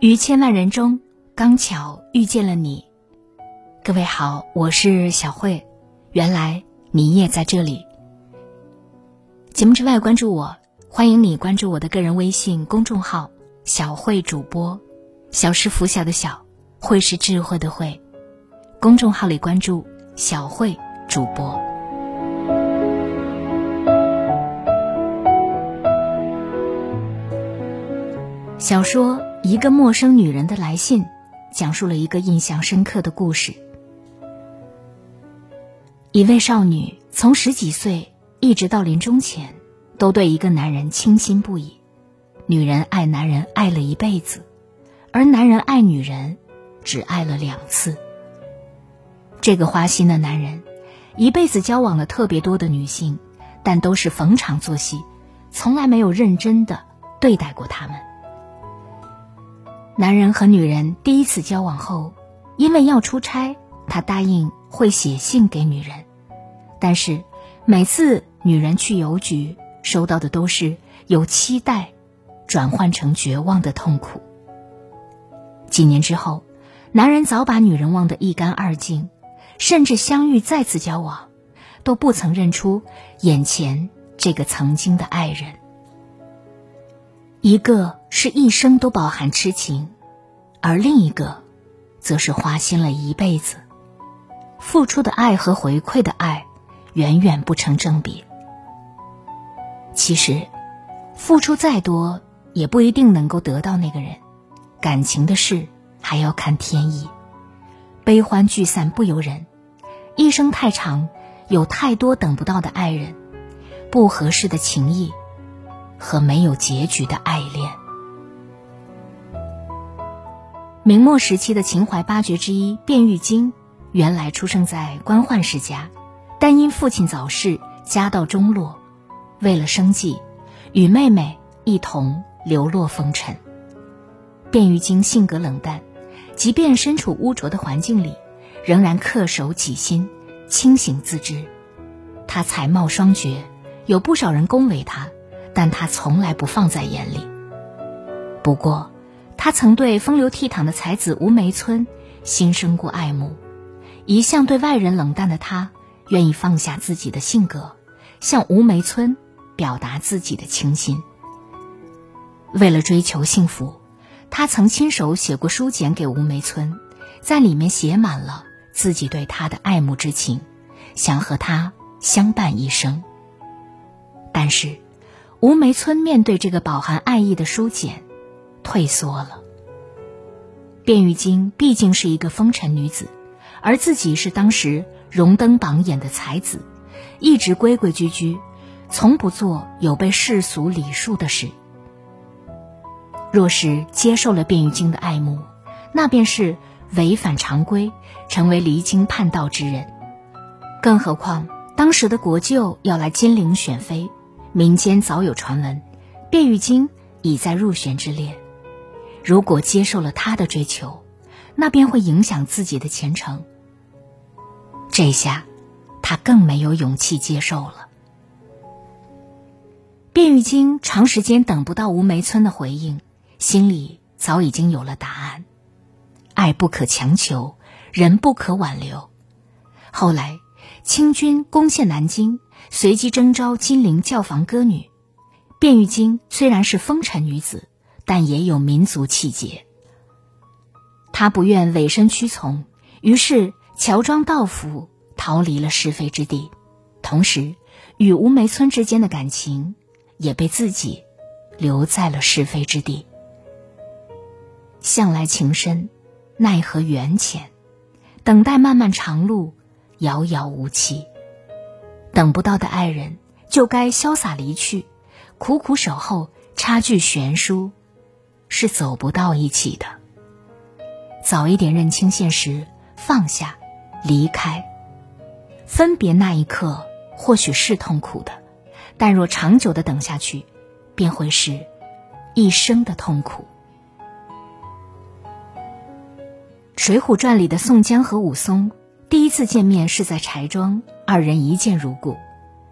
于千万人中，刚巧遇见了你。各位好，我是小慧。原来你也在这里。节目之外，关注我，欢迎你关注我的个人微信公众号“小慧主播”。小是拂晓的小，慧是智慧的慧。公众号里关注“小慧主播”。小说《一个陌生女人的来信》，讲述了一个印象深刻的故事。一位少女从十几岁一直到临终前，都对一个男人倾心不已。女人爱男人爱了一辈子，而男人爱女人只爱了两次。这个花心的男人，一辈子交往了特别多的女性，但都是逢场作戏，从来没有认真的对待过她们。男人和女人第一次交往后，因为要出差，他答应会写信给女人。但是，每次女人去邮局收到的都是由期待转换成绝望的痛苦。几年之后，男人早把女人忘得一干二净，甚至相遇再次交往，都不曾认出眼前这个曾经的爱人。一个是一生都饱含痴情，而另一个，则是花心了一辈子，付出的爱和回馈的爱。远远不成正比。其实，付出再多也不一定能够得到那个人。感情的事还要看天意，悲欢聚散不由人。一生太长，有太多等不到的爱人，不合适的情谊，和没有结局的爱恋。明末时期的秦淮八绝之一卞玉京，原来出生在官宦世家。但因父亲早逝，家道中落，为了生计，与妹妹一同流落风尘。卞玉京性格冷淡，即便身处污浊的环境里，仍然恪守己心，清醒自知。他才貌双绝，有不少人恭维他，但他从来不放在眼里。不过，他曾对风流倜傥的才子吴梅村心生过爱慕，一向对外人冷淡的他。愿意放下自己的性格，向吴梅村表达自己的倾心。为了追求幸福，他曾亲手写过书简给吴梅村，在里面写满了自己对他的爱慕之情，想和他相伴一生。但是，吴梅村面对这个饱含爱意的书简，退缩了。卞玉京毕竟是一个风尘女子，而自己是当时。荣登榜眼的才子，一直规规矩矩，从不做有悖世俗礼数的事。若是接受了卞玉京的爱慕，那便是违反常规，成为离经叛道之人。更何况当时的国舅要来金陵选妃，民间早有传闻，卞玉京已在入选之列。如果接受了他的追求，那便会影响自己的前程。这下，他更没有勇气接受了。卞玉京长时间等不到吴梅村的回应，心里早已经有了答案：爱不可强求，人不可挽留。后来，清军攻陷南京，随即征召金陵教坊歌女。卞玉京虽然是风尘女子，但也有民族气节。她不愿委身屈从，于是。乔装道服逃离了是非之地，同时与吴梅村之间的感情也被自己留在了是非之地。向来情深，奈何缘浅，等待漫漫长路，遥遥无期。等不到的爱人，就该潇洒离去，苦苦守候，差距悬殊，是走不到一起的。早一点认清现实，放下。离开，分别那一刻或许是痛苦的，但若长久的等下去，便会是一生的痛苦。《水浒传》里的宋江和武松第一次见面是在柴庄，二人一见如故。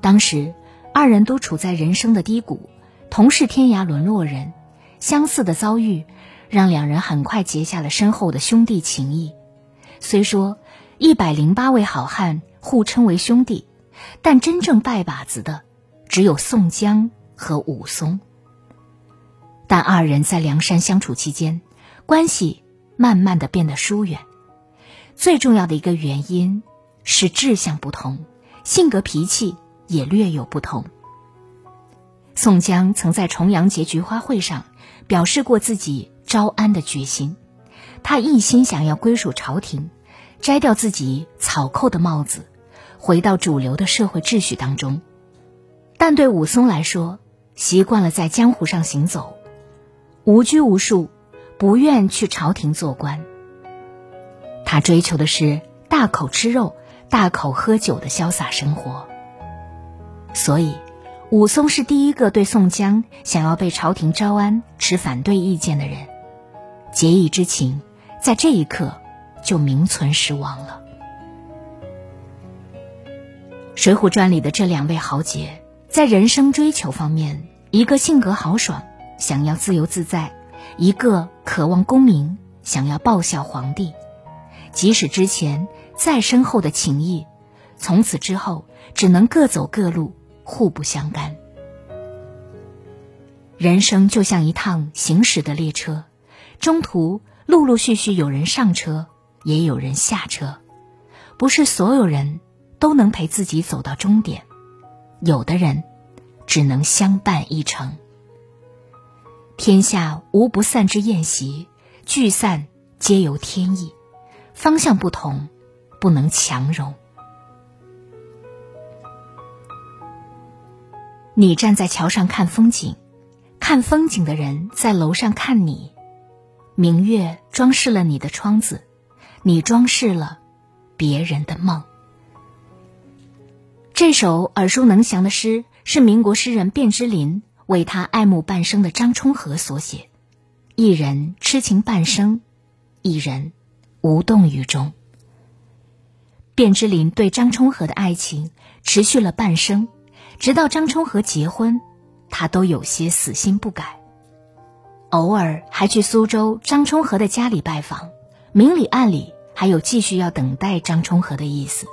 当时二人都处在人生的低谷，同是天涯沦落人，相似的遭遇让两人很快结下了深厚的兄弟情谊。虽说一百零八位好汉互称为兄弟，但真正拜把子的只有宋江和武松。但二人在梁山相处期间，关系慢慢的变得疏远。最重要的一个原因是志向不同，性格脾气也略有不同。宋江曾在重阳节菊花会上表示过自己招安的决心，他一心想要归属朝廷，摘掉自己草寇的帽子，回到主流的社会秩序当中。但对武松来说，习惯了在江湖上行走。无拘无束，不愿去朝廷做官。他追求的是大口吃肉、大口喝酒的潇洒生活。所以，武松是第一个对宋江想要被朝廷招安持反对意见的人。结义之情，在这一刻就名存实亡了。《水浒传》里的这两位豪杰，在人生追求方面，一个性格豪爽。想要自由自在，一个渴望功名，想要报效皇帝。即使之前再深厚的情谊，从此之后只能各走各路，互不相干。人生就像一趟行驶的列车，中途陆陆续续有人上车，也有人下车，不是所有人都能陪自己走到终点，有的人只能相伴一程。天下无不散之宴席，聚散皆由天意。方向不同，不能强融。你站在桥上看风景，看风景的人在楼上看你。明月装饰了你的窗子，你装饰了别人的梦。这首耳熟能详的诗是民国诗人卞之琳。为他爱慕半生的张充和所写，一人痴情半生，一人无动于衷。卞之琳对张充和的爱情持续了半生，直到张充和结婚，他都有些死心不改，偶尔还去苏州张充和的家里拜访，明里暗里还有继续要等待张充和的意思。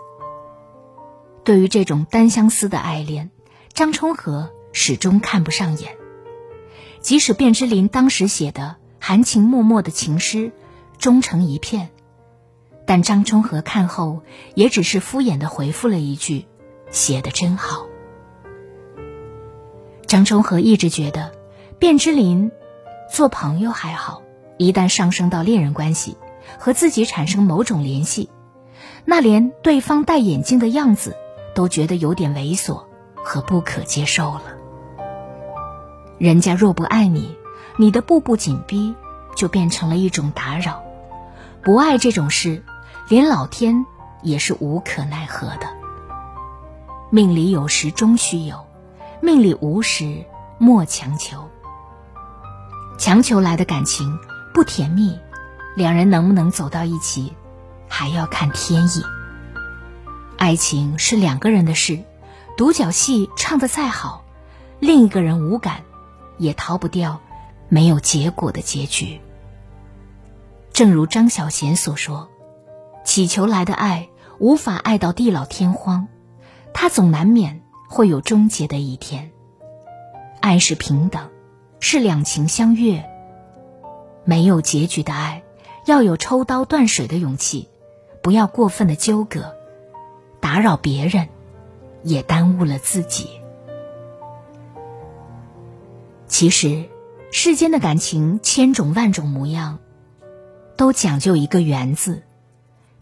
对于这种单相思的爱恋，张充和。始终看不上眼，即使卞之琳当时写的含情脉脉的情诗，终成一片，但张充和看后也只是敷衍的回复了一句：“写的真好。”张充和一直觉得，卞之琳做朋友还好，一旦上升到恋人关系，和自己产生某种联系，那连对方戴眼镜的样子都觉得有点猥琐和不可接受了。人家若不爱你，你的步步紧逼就变成了一种打扰。不爱这种事，连老天也是无可奈何的。命里有时终须有，命里无时莫强求。强求来的感情不甜蜜，两人能不能走到一起，还要看天意。爱情是两个人的事，独角戏唱得再好，另一个人无感。也逃不掉没有结果的结局。正如张小娴所说：“祈求来的爱无法爱到地老天荒，它总难免会有终结的一天。爱是平等，是两情相悦。没有结局的爱，要有抽刀断水的勇气，不要过分的纠葛，打扰别人，也耽误了自己。”其实，世间的感情千种万种模样，都讲究一个缘字。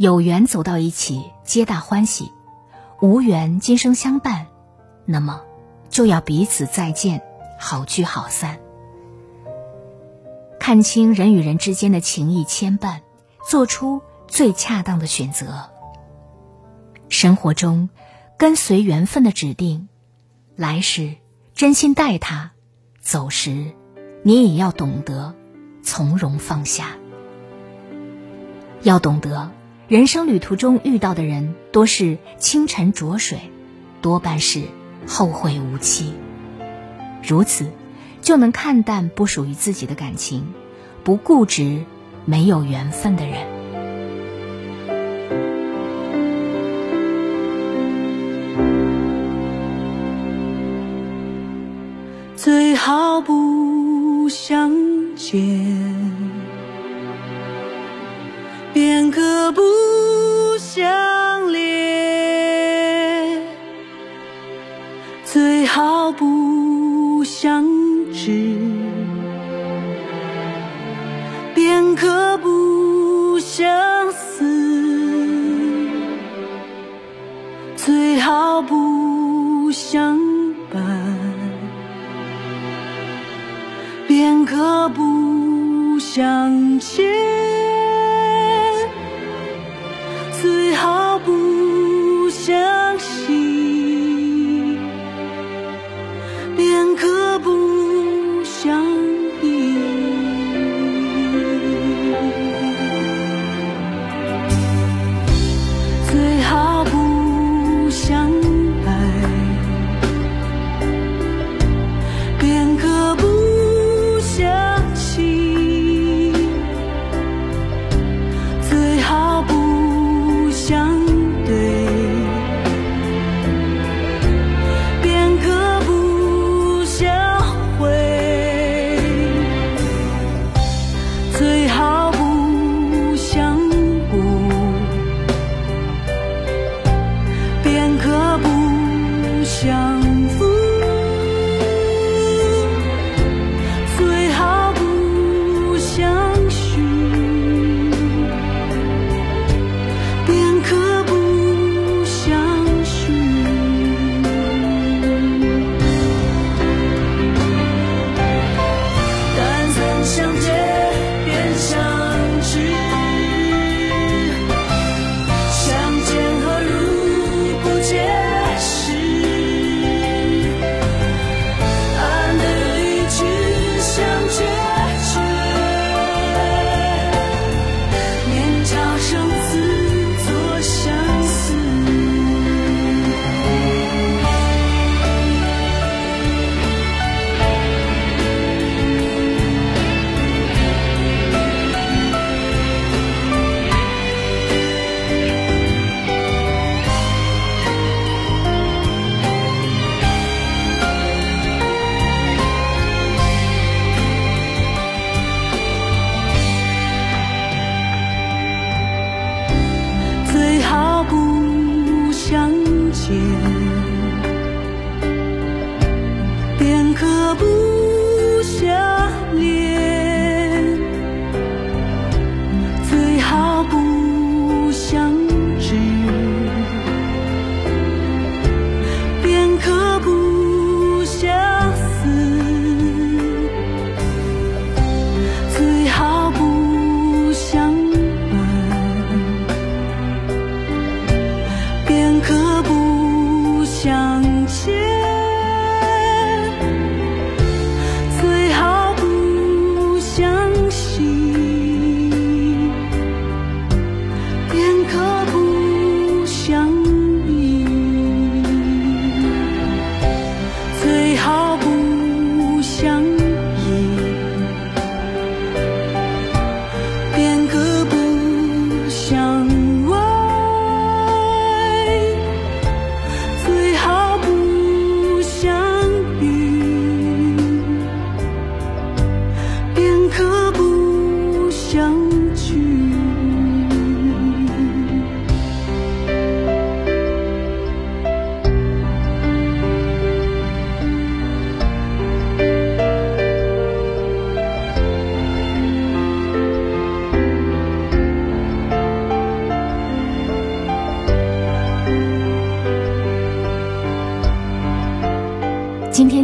有缘走到一起，皆大欢喜；无缘，今生相伴，那么就要彼此再见，好聚好散。看清人与人之间的情谊牵绊，做出最恰当的选择。生活中，跟随缘分的指定，来时真心待他。走时，你也要懂得从容放下。要懂得，人生旅途中遇到的人多是清晨浊水，多半是后会无期。如此，就能看淡不属于自己的感情，不固执没有缘分的人。最好不相见，毫不相伴。便可不相欠，便可不相恋；